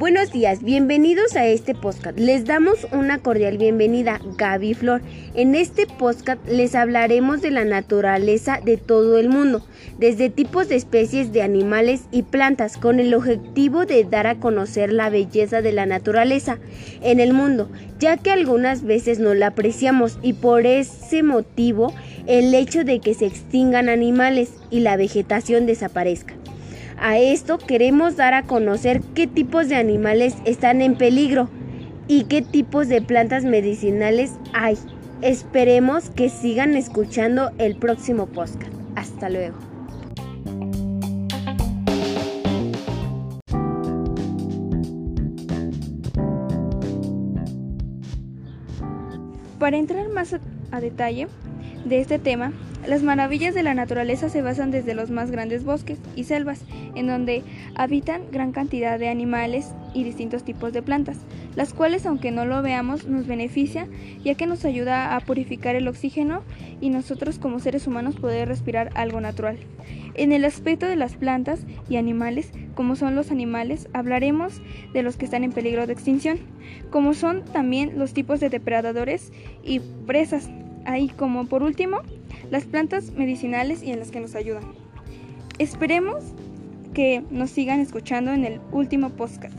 Buenos días, bienvenidos a este podcast. Les damos una cordial bienvenida, Gaby Flor. En este podcast les hablaremos de la naturaleza de todo el mundo, desde tipos de especies de animales y plantas, con el objetivo de dar a conocer la belleza de la naturaleza en el mundo, ya que algunas veces no la apreciamos y por ese motivo el hecho de que se extingan animales y la vegetación desaparezca. A esto queremos dar a conocer qué tipos de animales están en peligro y qué tipos de plantas medicinales hay. Esperemos que sigan escuchando el próximo podcast. Hasta luego. Para entrar más a, detalle de este tema, las maravillas de la naturaleza se basan desde los más grandes bosques y selvas, en donde habitan gran cantidad de animales y distintos tipos de plantas, las cuales aunque no lo veamos nos beneficia ya que nos ayuda a purificar el oxígeno y nosotros como seres humanos poder respirar algo natural. En el aspecto de las plantas y animales, como son los animales, hablaremos de los que están en peligro de extinción, como son también los tipos de depredadores y presas, ahí como por último las plantas medicinales y en las que nos ayudan. Esperemos que nos sigan escuchando en el último podcast.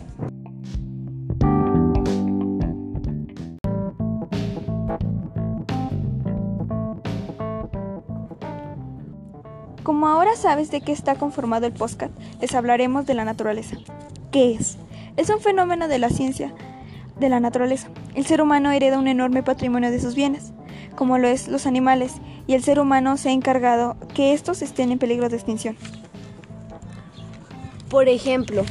Como ahora sabes de qué está conformado el podcast, les hablaremos de la naturaleza. ¿Qué es? Es un fenómeno de la ciencia de la naturaleza. El ser humano hereda un enorme patrimonio de sus bienes, como lo es los animales, y el ser humano se ha encargado que estos estén en peligro de extinción. Por ejemplo,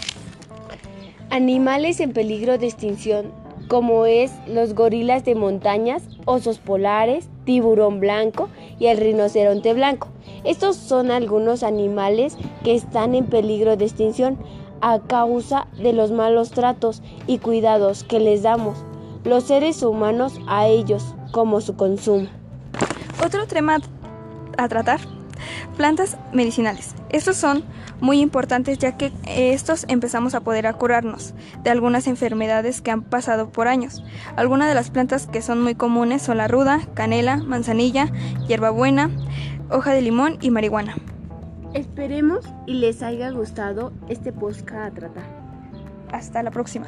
animales en peligro de extinción como es los gorilas de montañas, osos polares, tiburón blanco y el rinoceronte blanco. Estos son algunos animales que están en peligro de extinción a causa de los malos tratos y cuidados que les damos los seres humanos a ellos como su consumo. Otro tema a tratar, plantas medicinales. Estos son muy importantes ya que estos empezamos a poder curarnos de algunas enfermedades que han pasado por años. Algunas de las plantas que son muy comunes son la ruda, canela, manzanilla, hierbabuena, hoja de limón y marihuana. Esperemos y les haya gustado este podcast a tratar. Hasta la próxima.